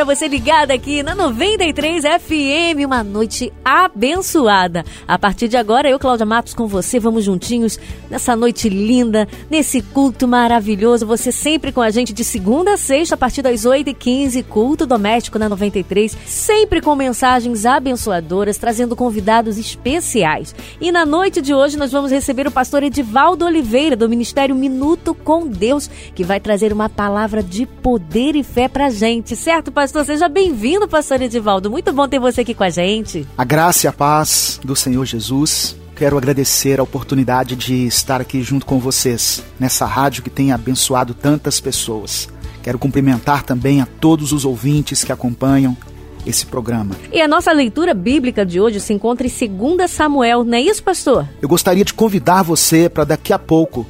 para você ligada aqui na 93 FM, uma noite abençoada. A partir de agora, eu, Cláudia Matos, com você, vamos juntinhos nessa noite linda, nesse culto maravilhoso. Você sempre com a gente de segunda a sexta, a partir das 8h15, culto doméstico na 93, sempre com mensagens abençoadoras, trazendo convidados especiais. E na noite de hoje, nós vamos receber o pastor Edivaldo Oliveira, do Ministério Minuto com Deus, que vai trazer uma palavra de poder e fé pra gente, certo, pastor? Pastor. Seja bem-vindo, pastor Edivaldo. Muito bom ter você aqui com a gente. A graça e a paz do Senhor Jesus. Quero agradecer a oportunidade de estar aqui junto com vocês nessa rádio que tem abençoado tantas pessoas. Quero cumprimentar também a todos os ouvintes que acompanham esse programa. E a nossa leitura bíblica de hoje se encontra em 2 Samuel, não é isso, pastor? Eu gostaria de convidar você para daqui a pouco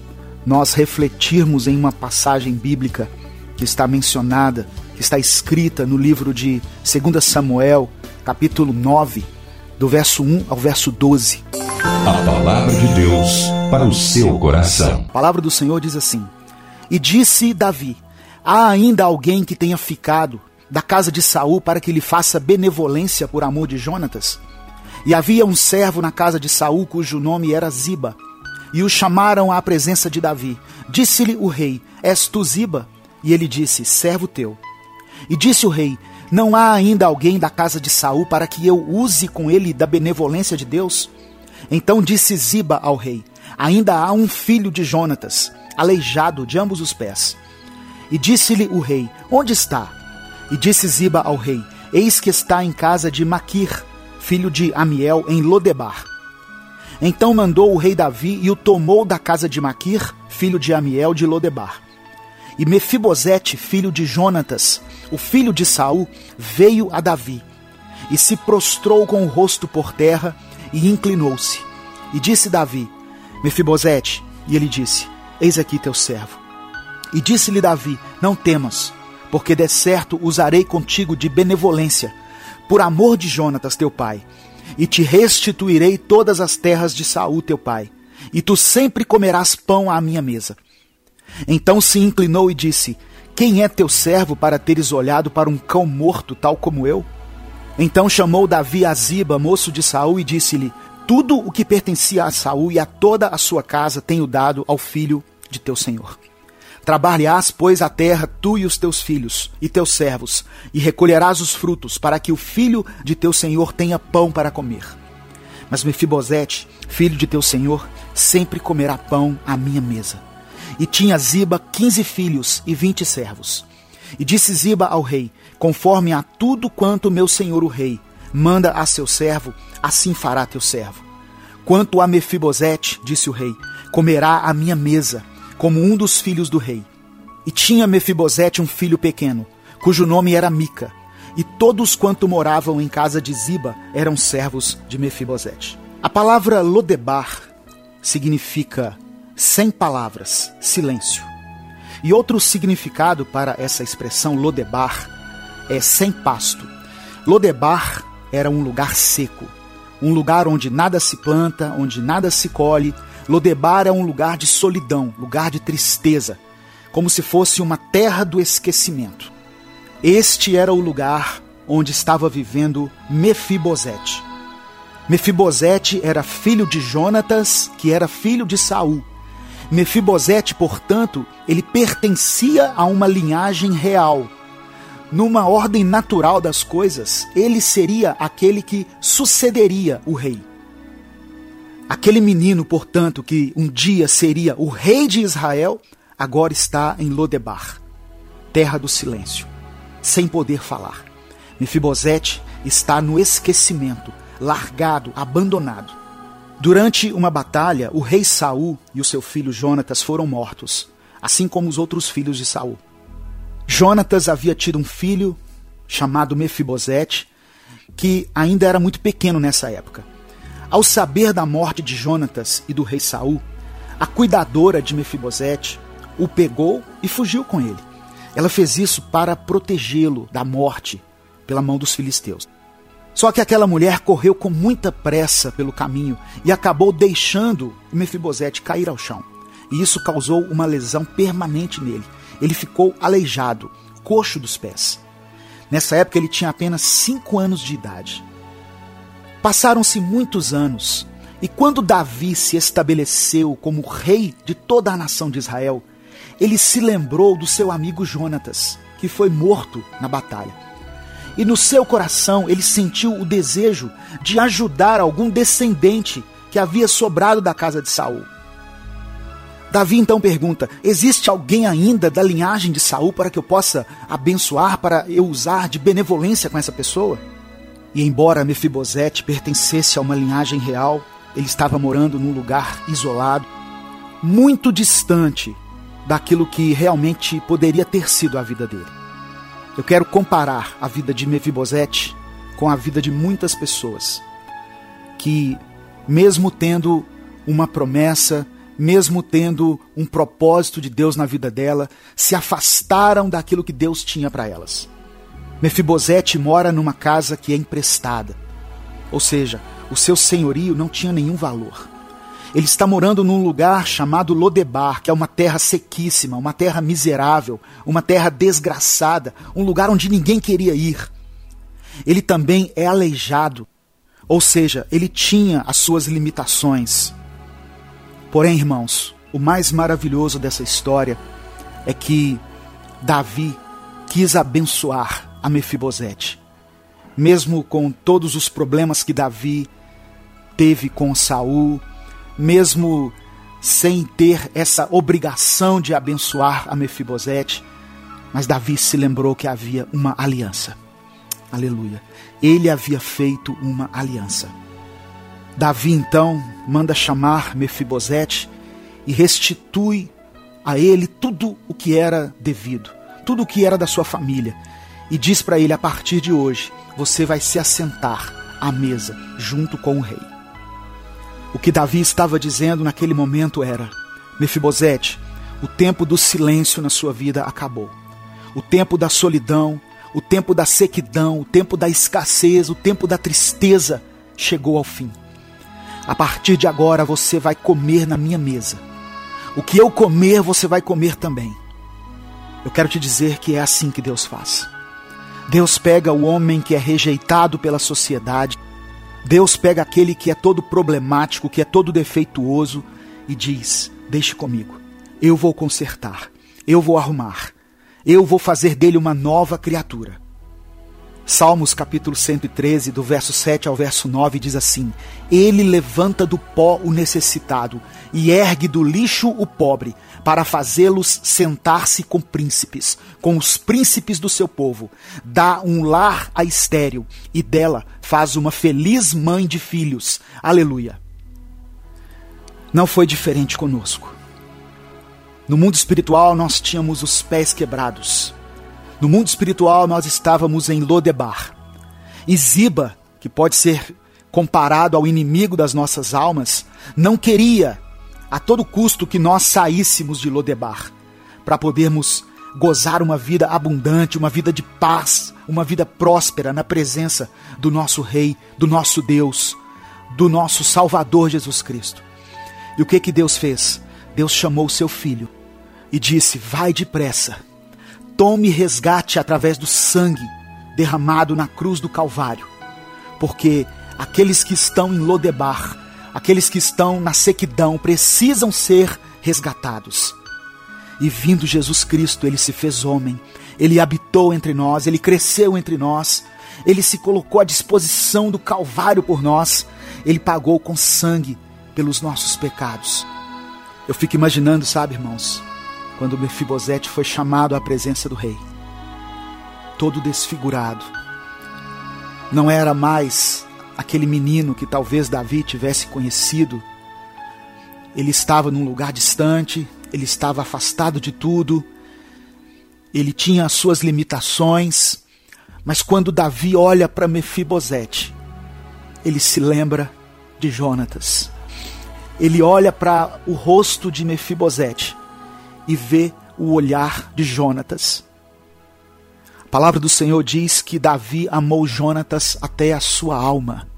nós refletirmos em uma passagem bíblica que está mencionada está escrita no livro de 2 Samuel, capítulo 9, do verso 1 ao verso 12. A palavra de Deus para o seu coração. A palavra do Senhor diz assim: E disse Davi: Há ainda alguém que tenha ficado da casa de Saul para que lhe faça benevolência por amor de Jonatas? E havia um servo na casa de Saul cujo nome era Ziba. E o chamaram à presença de Davi. Disse-lhe o rei: És tu Ziba? E ele disse: Servo teu. E disse o rei: Não há ainda alguém da casa de Saul para que eu use com ele da benevolência de Deus? Então disse Ziba ao rei: Ainda há um filho de Jonatas, aleijado de ambos os pés. E disse-lhe o rei: Onde está? E disse Ziba ao rei: Eis que está em casa de Maquir, filho de Amiel, em Lodebar. Então mandou o rei Davi e o tomou da casa de Maquir, filho de Amiel de Lodebar. E Mefibosete, filho de Jonatas, o filho de Saul, veio a Davi e se prostrou com o rosto por terra e inclinou-se. E disse Davi: Mefibosete, e ele disse: Eis aqui teu servo. E disse-lhe Davi: Não temas, porque de certo usarei contigo de benevolência, por amor de Jonatas teu pai, e te restituirei todas as terras de Saul teu pai, e tu sempre comerás pão à minha mesa. Então se inclinou e disse: Quem é teu servo para teres olhado para um cão morto, tal como eu? Então chamou Davi a Ziba, moço de Saul, e disse-lhe: Tudo o que pertencia a Saul e a toda a sua casa tenho dado ao filho de teu senhor. Trabalharás, pois, a terra, tu e os teus filhos e teus servos, e recolherás os frutos, para que o filho de teu senhor tenha pão para comer. Mas Mefibosete, filho de teu senhor, sempre comerá pão à minha mesa. E tinha Ziba quinze filhos e vinte servos. E disse Ziba ao rei: Conforme a tudo quanto meu senhor o rei manda a seu servo, assim fará teu servo. Quanto a Mefibosete, disse o rei, comerá a minha mesa, como um dos filhos do rei. E tinha Mefibosete um filho pequeno, cujo nome era Mica, e todos quanto moravam em casa de Ziba eram servos de Mefibosete. A palavra Lodebar significa sem palavras, silêncio. E outro significado para essa expressão Lodebar é sem pasto. Lodebar era um lugar seco, um lugar onde nada se planta, onde nada se colhe. Lodebar é um lugar de solidão, lugar de tristeza, como se fosse uma terra do esquecimento. Este era o lugar onde estava vivendo Mefibosete. Mefibosete era filho de Jonatas, que era filho de Saul. Mefibosete, portanto, ele pertencia a uma linhagem real. Numa ordem natural das coisas, ele seria aquele que sucederia o rei. Aquele menino, portanto, que um dia seria o rei de Israel, agora está em Lodebar, terra do silêncio, sem poder falar. Mefibosete está no esquecimento, largado, abandonado. Durante uma batalha, o rei Saul e o seu filho Jonatas foram mortos, assim como os outros filhos de Saul. Jonatas havia tido um filho chamado Mefibosete, que ainda era muito pequeno nessa época. Ao saber da morte de Jonatas e do rei Saul, a cuidadora de Mefibosete o pegou e fugiu com ele. Ela fez isso para protegê-lo da morte pela mão dos filisteus. Só que aquela mulher correu com muita pressa pelo caminho e acabou deixando Mefibosete cair ao chão. E isso causou uma lesão permanente nele. Ele ficou aleijado, coxo dos pés. Nessa época ele tinha apenas cinco anos de idade. Passaram-se muitos anos, e quando Davi se estabeleceu como rei de toda a nação de Israel, ele se lembrou do seu amigo Jonatas, que foi morto na batalha. E no seu coração ele sentiu o desejo de ajudar algum descendente que havia sobrado da casa de Saul. Davi então pergunta: Existe alguém ainda da linhagem de Saul para que eu possa abençoar, para eu usar de benevolência com essa pessoa? E embora Mefibosete pertencesse a uma linhagem real, ele estava morando num lugar isolado, muito distante daquilo que realmente poderia ter sido a vida dele. Eu quero comparar a vida de Mefibosete com a vida de muitas pessoas que, mesmo tendo uma promessa, mesmo tendo um propósito de Deus na vida dela, se afastaram daquilo que Deus tinha para elas. Mefibosete mora numa casa que é emprestada, ou seja, o seu senhorio não tinha nenhum valor. Ele está morando num lugar chamado Lodebar, que é uma terra sequíssima, uma terra miserável, uma terra desgraçada, um lugar onde ninguém queria ir. Ele também é aleijado, ou seja, ele tinha as suas limitações. Porém, irmãos, o mais maravilhoso dessa história é que Davi quis abençoar a Mefibosete. Mesmo com todos os problemas que Davi teve com Saul, mesmo sem ter essa obrigação de abençoar a Mefibosete, mas Davi se lembrou que havia uma aliança. Aleluia. Ele havia feito uma aliança. Davi então manda chamar Mefibosete e restitui a ele tudo o que era devido, tudo o que era da sua família, e diz para ele: a partir de hoje, você vai se assentar à mesa junto com o rei. O que Davi estava dizendo naquele momento era: Mefibosete, o tempo do silêncio na sua vida acabou. O tempo da solidão, o tempo da sequidão, o tempo da escassez, o tempo da tristeza chegou ao fim. A partir de agora você vai comer na minha mesa. O que eu comer, você vai comer também. Eu quero te dizer que é assim que Deus faz. Deus pega o homem que é rejeitado pela sociedade, Deus pega aquele que é todo problemático, que é todo defeituoso e diz: Deixe comigo, eu vou consertar, eu vou arrumar, eu vou fazer dele uma nova criatura. Salmos capítulo 113, do verso 7 ao verso 9, diz assim: Ele levanta do pó o necessitado e ergue do lixo o pobre, para fazê-los sentar-se com príncipes, com os príncipes do seu povo. Dá um lar a estéril e dela faz uma feliz mãe de filhos. Aleluia. Não foi diferente conosco. No mundo espiritual nós tínhamos os pés quebrados no mundo espiritual, nós estávamos em Lodebar. E Ziba, que pode ser comparado ao inimigo das nossas almas, não queria a todo custo que nós saíssemos de Lodebar para podermos gozar uma vida abundante, uma vida de paz, uma vida próspera na presença do nosso Rei, do nosso Deus, do nosso Salvador Jesus Cristo. E o que que Deus fez? Deus chamou o seu filho e disse: Vai depressa tome resgate através do sangue derramado na cruz do Calvário, porque aqueles que estão em Lodebar, aqueles que estão na sequidão, precisam ser resgatados. E vindo Jesus Cristo, ele se fez homem, ele habitou entre nós, ele cresceu entre nós, ele se colocou à disposição do Calvário por nós, ele pagou com sangue pelos nossos pecados. Eu fico imaginando, sabe, irmãos, quando Mefibosete foi chamado à presença do rei, todo desfigurado. Não era mais aquele menino que talvez Davi tivesse conhecido. Ele estava num lugar distante, ele estava afastado de tudo, ele tinha as suas limitações, mas quando Davi olha para Mefibosete, ele se lembra de Jonatas. Ele olha para o rosto de Mefibosete e vê o olhar de Jonatas. A palavra do Senhor diz que Davi amou Jonatas até a sua alma.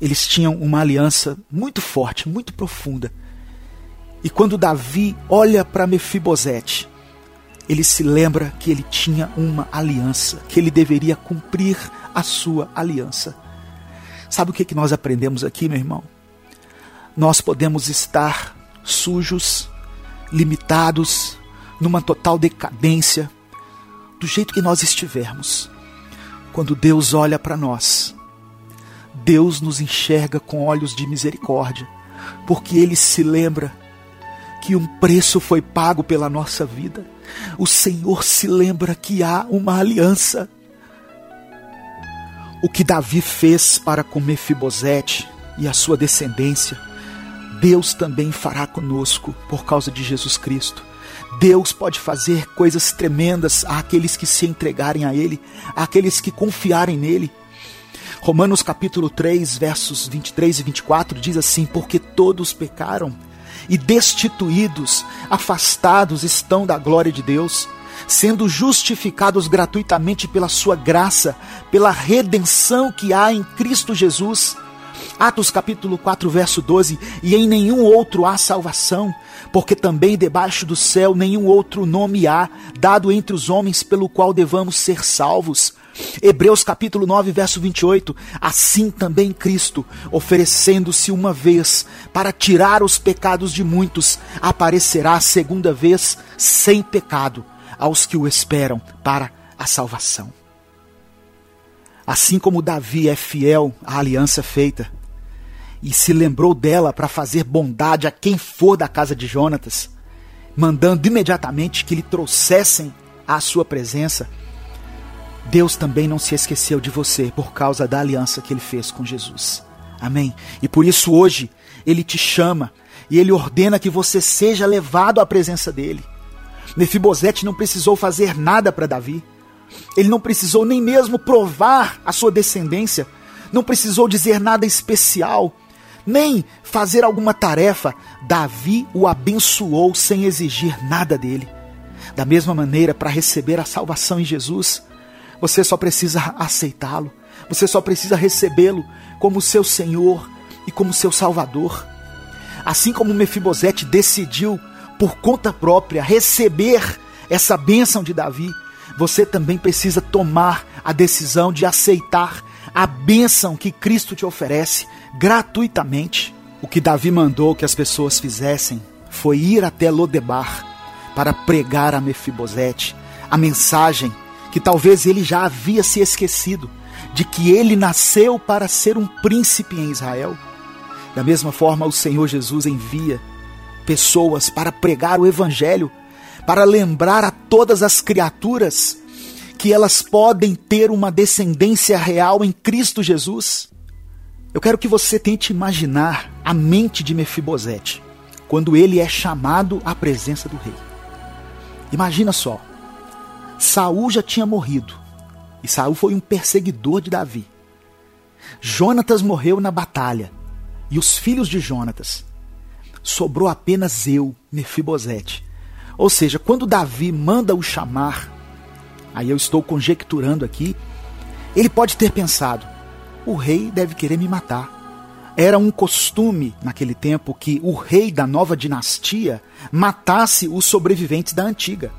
Eles tinham uma aliança muito forte, muito profunda. E quando Davi olha para Mefibosete, ele se lembra que ele tinha uma aliança, que ele deveria cumprir a sua aliança. Sabe o que, que nós aprendemos aqui, meu irmão? Nós podemos estar sujos, limitados, numa total decadência, do jeito que nós estivermos, quando Deus olha para nós, Deus nos enxerga com olhos de misericórdia, porque Ele se lembra que um preço foi pago pela nossa vida. O Senhor se lembra que há uma aliança. O que Davi fez para com Mefibosete e a sua descendência, Deus também fará conosco por causa de Jesus Cristo. Deus pode fazer coisas tremendas àqueles que se entregarem a Ele, àqueles que confiarem nele. Romanos capítulo 3, versos 23 e 24 diz assim: Porque todos pecaram e destituídos, afastados estão da glória de Deus, sendo justificados gratuitamente pela Sua graça, pela redenção que há em Cristo Jesus Atos capítulo 4, verso 12: E em nenhum outro há salvação, porque também debaixo do céu nenhum outro nome há, dado entre os homens pelo qual devamos ser salvos. Hebreus capítulo 9, verso 28. Assim também Cristo, oferecendo-se uma vez para tirar os pecados de muitos, aparecerá segunda vez sem pecado aos que o esperam para a salvação. Assim como Davi é fiel à aliança feita, e se lembrou dela para fazer bondade a quem for da casa de Jonatas, mandando imediatamente que lhe trouxessem à sua presença, Deus também não se esqueceu de você por causa da aliança que ele fez com Jesus. Amém? E por isso hoje ele te chama e ele ordena que você seja levado à presença dele. Mefibosete não precisou fazer nada para Davi. Ele não precisou nem mesmo provar a sua descendência, não precisou dizer nada especial nem fazer alguma tarefa, Davi o abençoou sem exigir nada dele. Da mesma maneira, para receber a salvação em Jesus, você só precisa aceitá-lo, você só precisa recebê-lo como seu Senhor e como seu Salvador. Assim como Mefibosete decidiu, por conta própria, receber essa bênção de Davi, você também precisa tomar a decisão de aceitar a bênção que Cristo te oferece gratuitamente. O que Davi mandou que as pessoas fizessem foi ir até Lodebar para pregar a Mefibosete a mensagem que talvez ele já havia se esquecido de que ele nasceu para ser um príncipe em Israel. Da mesma forma, o Senhor Jesus envia pessoas para pregar o evangelho, para lembrar a todas as criaturas que elas podem ter uma descendência real em Cristo Jesus. Eu quero que você tente imaginar a mente de Mefibosete quando ele é chamado à presença do rei. Imagina só. Saul já tinha morrido e Saul foi um perseguidor de Davi. Jonatas morreu na batalha e os filhos de Jonatas. Sobrou apenas eu, Mefibosete. Ou seja, quando Davi manda o chamar, aí eu estou conjecturando aqui, ele pode ter pensado: o rei deve querer me matar. Era um costume naquele tempo que o rei da nova dinastia matasse os sobreviventes da antiga.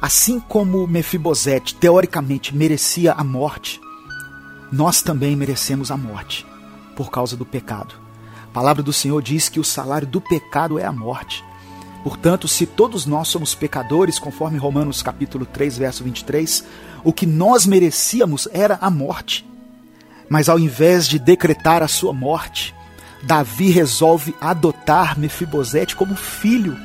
Assim como Mefibosete teoricamente merecia a morte, nós também merecemos a morte por causa do pecado. A palavra do Senhor diz que o salário do pecado é a morte. Portanto, se todos nós somos pecadores, conforme Romanos capítulo 3, verso 23, o que nós merecíamos era a morte. Mas ao invés de decretar a sua morte, Davi resolve adotar Mefibosete como filho.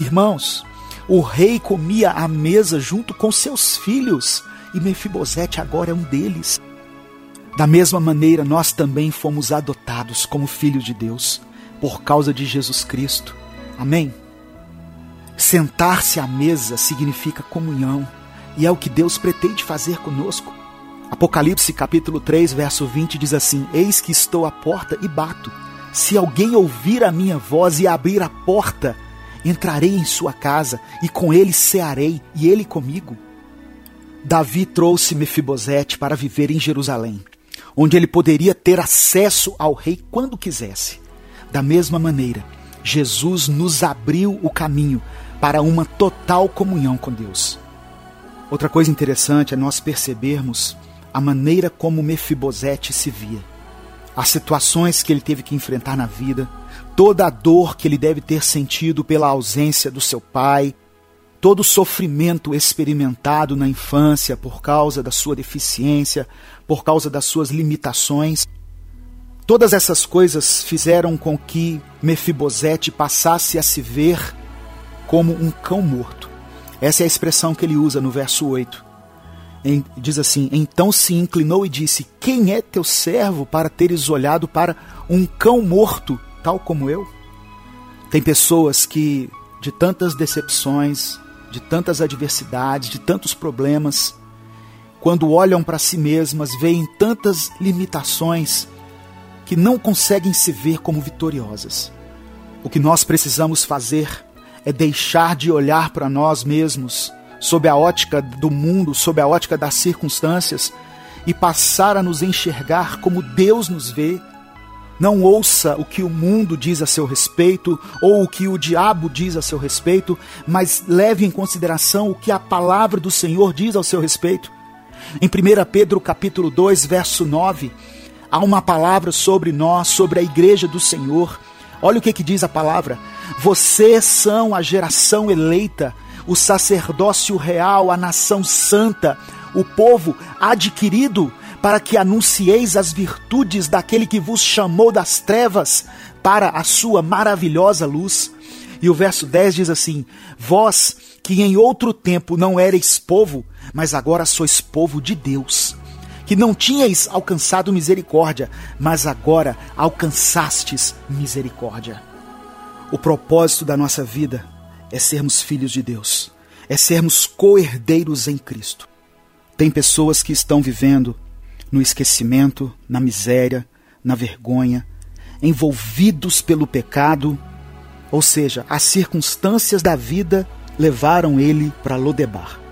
Irmãos, o rei comia à mesa junto com seus filhos e Mefibosete agora é um deles. Da mesma maneira, nós também fomos adotados como filhos de Deus por causa de Jesus Cristo. Amém? Sentar-se à mesa significa comunhão e é o que Deus pretende fazer conosco. Apocalipse capítulo 3, verso 20 diz assim: Eis que estou à porta e bato. Se alguém ouvir a minha voz e abrir a porta, entrarei em sua casa e com ele cearei e ele comigo. Davi trouxe Mefibosete para viver em Jerusalém, onde ele poderia ter acesso ao rei quando quisesse. Da mesma maneira, Jesus nos abriu o caminho para uma total comunhão com Deus. Outra coisa interessante é nós percebermos a maneira como Mefibosete se via, as situações que ele teve que enfrentar na vida, toda a dor que ele deve ter sentido pela ausência do seu pai, todo o sofrimento experimentado na infância por causa da sua deficiência, por causa das suas limitações. Todas essas coisas fizeram com que Mefibosete passasse a se ver como um cão morto. Essa é a expressão que ele usa no verso 8. Em, diz assim: Então se inclinou e disse: Quem é teu servo para teres olhado para um cão morto, tal como eu? Tem pessoas que, de tantas decepções, de tantas adversidades, de tantos problemas, quando olham para si mesmas, veem tantas limitações que não conseguem se ver como vitoriosas. O que nós precisamos fazer é deixar de olhar para nós mesmos sob a ótica do mundo, sob a ótica das circunstâncias e passar a nos enxergar como Deus nos vê. Não ouça o que o mundo diz a seu respeito ou o que o diabo diz a seu respeito, mas leve em consideração o que a palavra do Senhor diz ao seu respeito. Em 1 Pedro capítulo 2, verso 9, há uma palavra sobre nós, sobre a igreja do Senhor. Olha o que, que diz a palavra: vocês são a geração eleita, o sacerdócio real, a nação santa, o povo adquirido, para que anuncieis as virtudes daquele que vos chamou das trevas para a sua maravilhosa luz. E o verso 10 diz assim: Vós que em outro tempo não erais povo, mas agora sois povo de Deus, que não tinhais alcançado misericórdia, mas agora alcançastes misericórdia. O propósito da nossa vida é sermos filhos de Deus, é sermos co-herdeiros em Cristo. Tem pessoas que estão vivendo no esquecimento, na miséria, na vergonha, envolvidos pelo pecado, ou seja, as circunstâncias da vida levaram ele para Lodebar.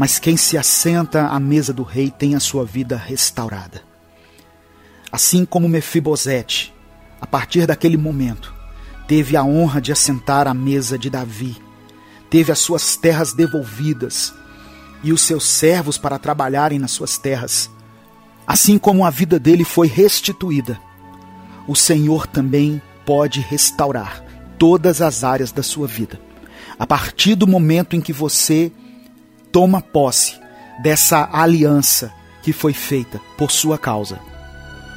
Mas quem se assenta à mesa do rei tem a sua vida restaurada. Assim como Mefibosete, a partir daquele momento, teve a honra de assentar à mesa de Davi, teve as suas terras devolvidas e os seus servos para trabalharem nas suas terras. Assim como a vida dele foi restituída, o Senhor também pode restaurar todas as áreas da sua vida. A partir do momento em que você toma posse dessa aliança que foi feita por sua causa.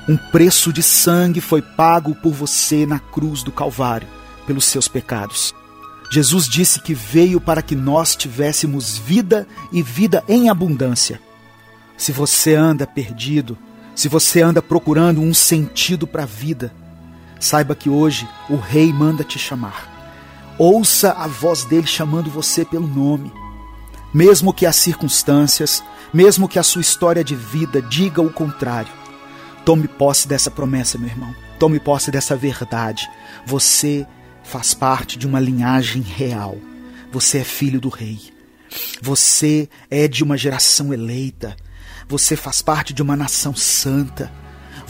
Um preço de sangue foi pago por você na cruz do Calvário, pelos seus pecados. Jesus disse que veio para que nós tivéssemos vida e vida em abundância. Se você anda perdido, se você anda procurando um sentido para a vida, saiba que hoje o Rei manda te chamar. Ouça a voz dele chamando você pelo nome. Mesmo que as circunstâncias, mesmo que a sua história de vida diga o contrário, Tome posse dessa promessa, meu irmão. Tome posse dessa verdade. Você faz parte de uma linhagem real. Você é filho do rei. Você é de uma geração eleita. Você faz parte de uma nação santa.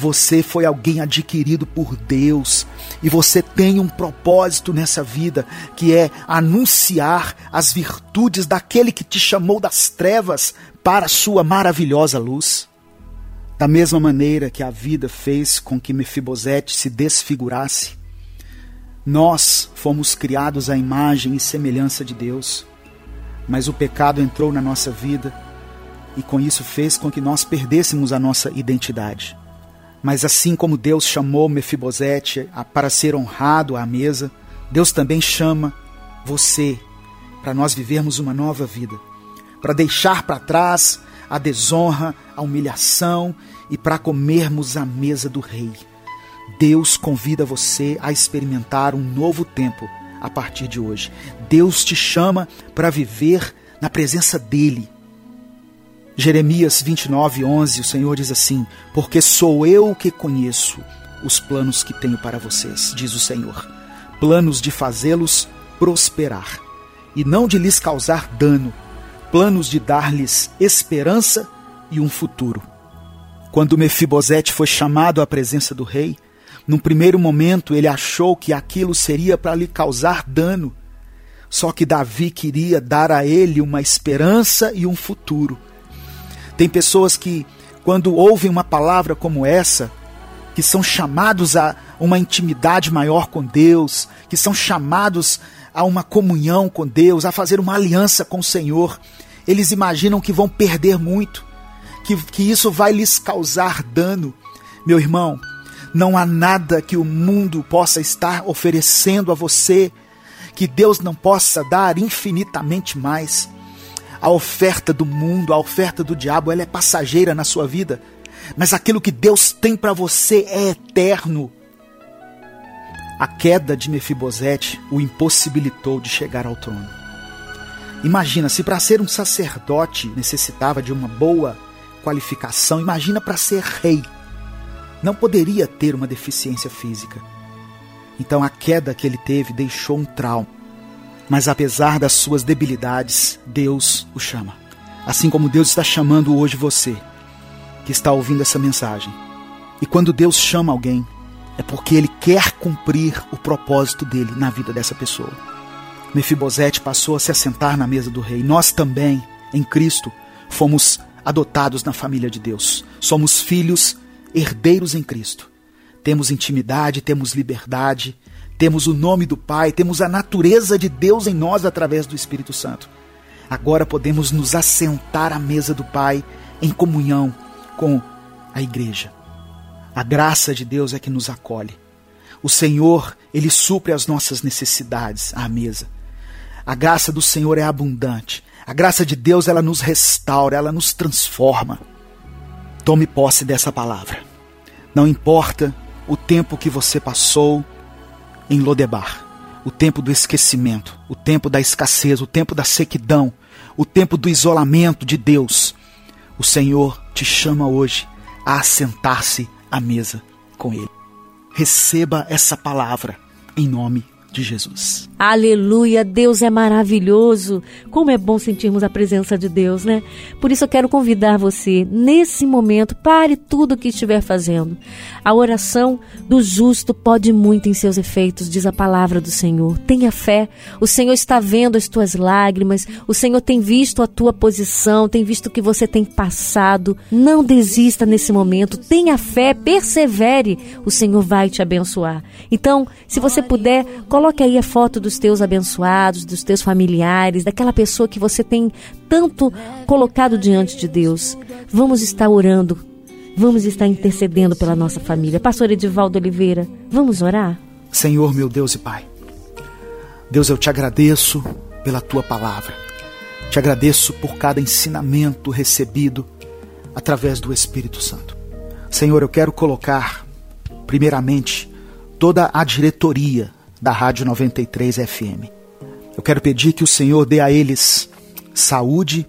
Você foi alguém adquirido por Deus e você tem um propósito nessa vida que é anunciar as virtudes daquele que te chamou das trevas para a sua maravilhosa luz. Da mesma maneira que a vida fez com que Mefibosete se desfigurasse, nós fomos criados à imagem e semelhança de Deus, mas o pecado entrou na nossa vida e com isso fez com que nós perdêssemos a nossa identidade. Mas assim como Deus chamou Mefibosete para ser honrado à mesa, Deus também chama você para nós vivermos uma nova vida, para deixar para trás a desonra, a humilhação e para comermos à mesa do Rei. Deus convida você a experimentar um novo tempo a partir de hoje. Deus te chama para viver na presença dEle. Jeremias 29, 11, o Senhor diz assim: Porque sou eu que conheço os planos que tenho para vocês, diz o Senhor. Planos de fazê-los prosperar e não de lhes causar dano, planos de dar-lhes esperança e um futuro. Quando Mefibosete foi chamado à presença do rei, num primeiro momento ele achou que aquilo seria para lhe causar dano. Só que Davi queria dar a ele uma esperança e um futuro. Tem pessoas que, quando ouvem uma palavra como essa, que são chamados a uma intimidade maior com Deus, que são chamados a uma comunhão com Deus, a fazer uma aliança com o Senhor, eles imaginam que vão perder muito, que, que isso vai lhes causar dano. Meu irmão, não há nada que o mundo possa estar oferecendo a você que Deus não possa dar infinitamente mais. A oferta do mundo, a oferta do diabo, ela é passageira na sua vida, mas aquilo que Deus tem para você é eterno. A queda de Mefibosete o impossibilitou de chegar ao trono. Imagina, se para ser um sacerdote necessitava de uma boa qualificação, imagina para ser rei. Não poderia ter uma deficiência física. Então a queda que ele teve deixou um trauma. Mas apesar das suas debilidades, Deus o chama. Assim como Deus está chamando hoje você, que está ouvindo essa mensagem. E quando Deus chama alguém, é porque ele quer cumprir o propósito dele na vida dessa pessoa. Mefibosete passou a se assentar na mesa do rei. Nós também, em Cristo, fomos adotados na família de Deus. Somos filhos herdeiros em Cristo. Temos intimidade, temos liberdade, temos o nome do Pai, temos a natureza de Deus em nós através do Espírito Santo. Agora podemos nos assentar à mesa do Pai em comunhão com a igreja. A graça de Deus é que nos acolhe. O Senhor, ele supre as nossas necessidades à mesa. A graça do Senhor é abundante. A graça de Deus, ela nos restaura, ela nos transforma. Tome posse dessa palavra. Não importa o tempo que você passou em Lodebar, o tempo do esquecimento, o tempo da escassez, o tempo da sequidão, o tempo do isolamento de Deus. O Senhor te chama hoje a assentar-se à mesa com Ele. Receba essa palavra em nome de Jesus. Aleluia, Deus é maravilhoso. Como é bom sentirmos a presença de Deus, né? Por isso eu quero convidar você, nesse momento, pare tudo o que estiver fazendo. A oração do justo pode muito em seus efeitos, diz a palavra do Senhor. Tenha fé, o Senhor está vendo as tuas lágrimas, o Senhor tem visto a tua posição, tem visto o que você tem passado. Não desista nesse momento, tenha fé, persevere, o Senhor vai te abençoar. Então, se você puder, coloque Coloque aí a foto dos teus abençoados, dos teus familiares, daquela pessoa que você tem tanto colocado diante de Deus. Vamos estar orando, vamos estar intercedendo pela nossa família. Pastor Edivaldo Oliveira, vamos orar? Senhor, meu Deus e Pai, Deus, eu te agradeço pela tua palavra. Te agradeço por cada ensinamento recebido através do Espírito Santo. Senhor, eu quero colocar, primeiramente, toda a diretoria da Rádio 93 FM. Eu quero pedir que o Senhor dê a eles saúde,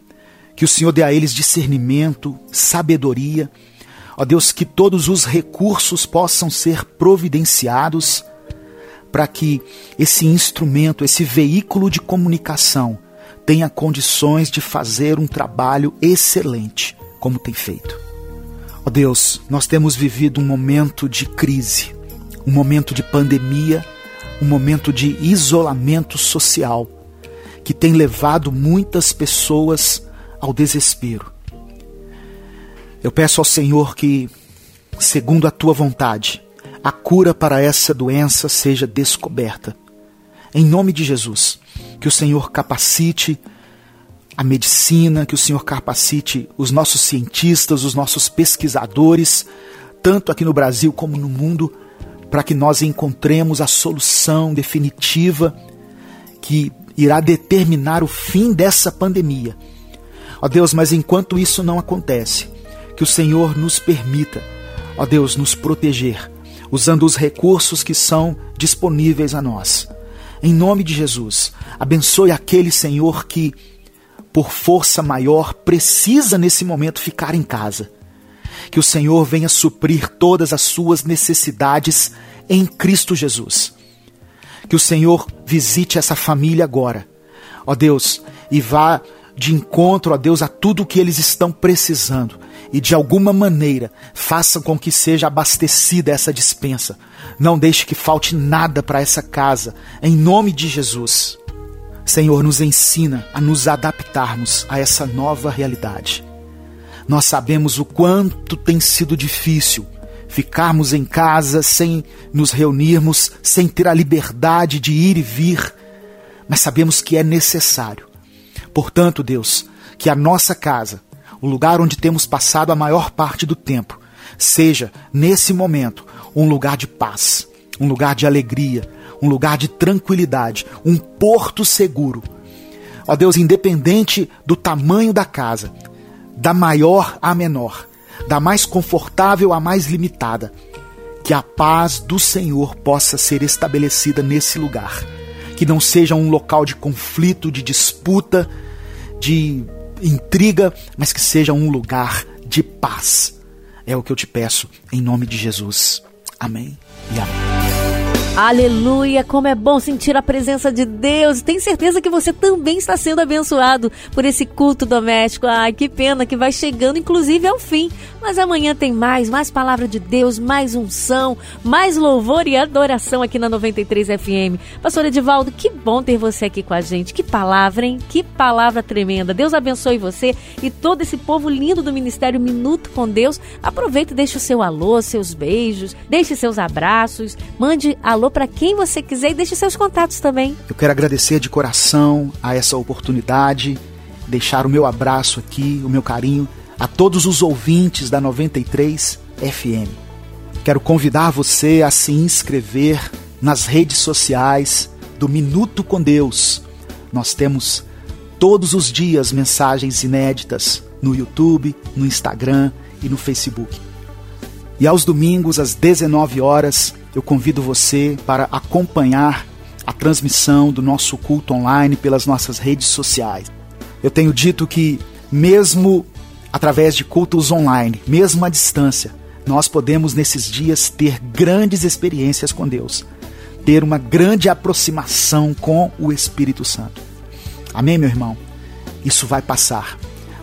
que o Senhor dê a eles discernimento, sabedoria. Ó Deus, que todos os recursos possam ser providenciados para que esse instrumento, esse veículo de comunicação tenha condições de fazer um trabalho excelente, como tem feito. Ó Deus, nós temos vivido um momento de crise, um momento de pandemia um momento de isolamento social que tem levado muitas pessoas ao desespero. Eu peço ao Senhor que, segundo a tua vontade, a cura para essa doença seja descoberta. Em nome de Jesus, que o Senhor capacite a medicina, que o Senhor capacite os nossos cientistas, os nossos pesquisadores, tanto aqui no Brasil como no mundo, para que nós encontremos a solução definitiva que irá determinar o fim dessa pandemia. Ó Deus, mas enquanto isso não acontece, que o Senhor nos permita, ó Deus, nos proteger, usando os recursos que são disponíveis a nós. Em nome de Jesus, abençoe aquele Senhor que, por força maior, precisa nesse momento ficar em casa que o Senhor venha suprir todas as suas necessidades em Cristo Jesus. Que o Senhor visite essa família agora, ó Deus, e vá de encontro, a Deus, a tudo o que eles estão precisando e de alguma maneira faça com que seja abastecida essa dispensa. Não deixe que falte nada para essa casa, em nome de Jesus. Senhor, nos ensina a nos adaptarmos a essa nova realidade. Nós sabemos o quanto tem sido difícil ficarmos em casa sem nos reunirmos, sem ter a liberdade de ir e vir, mas sabemos que é necessário. Portanto, Deus, que a nossa casa o lugar onde temos passado a maior parte do tempo, seja, nesse momento, um lugar de paz, um lugar de alegria, um lugar de tranquilidade, um porto seguro. Ó Deus, independente do tamanho da casa, da maior à menor, da mais confortável à mais limitada, que a paz do Senhor possa ser estabelecida nesse lugar. Que não seja um local de conflito, de disputa, de intriga, mas que seja um lugar de paz. É o que eu te peço em nome de Jesus. Amém e amém. Aleluia, como é bom sentir a presença de Deus. Tem certeza que você também está sendo abençoado por esse culto doméstico. Ai, que pena que vai chegando, inclusive, ao fim. Mas amanhã tem mais, mais palavra de Deus, mais unção, mais louvor e adoração aqui na 93 FM. Pastor Edivaldo, que bom ter você aqui com a gente. Que palavra, hein? Que palavra tremenda. Deus abençoe você e todo esse povo lindo do Ministério Minuto com Deus. Aproveite e deixe o seu alô, seus beijos, deixe seus abraços, mande alô para quem você quiser e deixe seus contatos também. Eu quero agradecer de coração a essa oportunidade, deixar o meu abraço aqui, o meu carinho a todos os ouvintes da 93 FM. Quero convidar você a se inscrever nas redes sociais do Minuto com Deus. Nós temos todos os dias mensagens inéditas no YouTube, no Instagram e no Facebook. E aos domingos, às 19 horas, eu convido você para acompanhar a transmissão do nosso culto online pelas nossas redes sociais. Eu tenho dito que, mesmo através de cultos online, mesmo à distância, nós podemos nesses dias ter grandes experiências com Deus, ter uma grande aproximação com o Espírito Santo. Amém, meu irmão? Isso vai passar.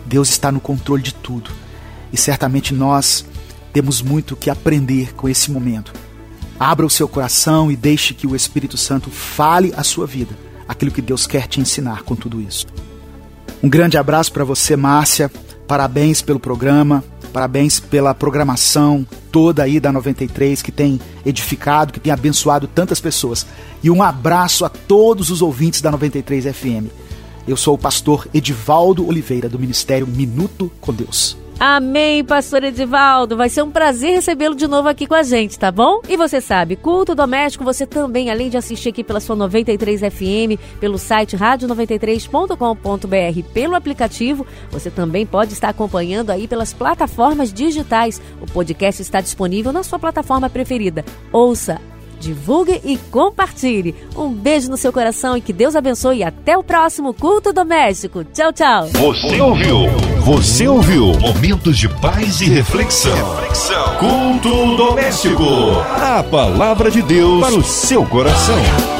Deus está no controle de tudo e certamente nós temos muito que aprender com esse momento. Abra o seu coração e deixe que o Espírito Santo fale a sua vida, aquilo que Deus quer te ensinar com tudo isso. Um grande abraço para você, Márcia. Parabéns pelo programa, parabéns pela programação toda aí da 93 que tem edificado, que tem abençoado tantas pessoas. E um abraço a todos os ouvintes da 93 FM. Eu sou o pastor Edivaldo Oliveira, do Ministério Minuto com Deus. Amém, pastor Edivaldo. Vai ser um prazer recebê-lo de novo aqui com a gente, tá bom? E você sabe, culto doméstico, você também, além de assistir aqui pela sua 93 FM, pelo site rádio93.com.br, pelo aplicativo, você também pode estar acompanhando aí pelas plataformas digitais. O podcast está disponível na sua plataforma preferida. Ouça, divulgue e compartilhe. Um beijo no seu coração e que Deus abençoe e até o próximo culto doméstico. Tchau, tchau. Você ouviu? Você ouviu? Momentos de paz e reflexão. reflexão. Culto doméstico. A palavra de Deus para o seu coração.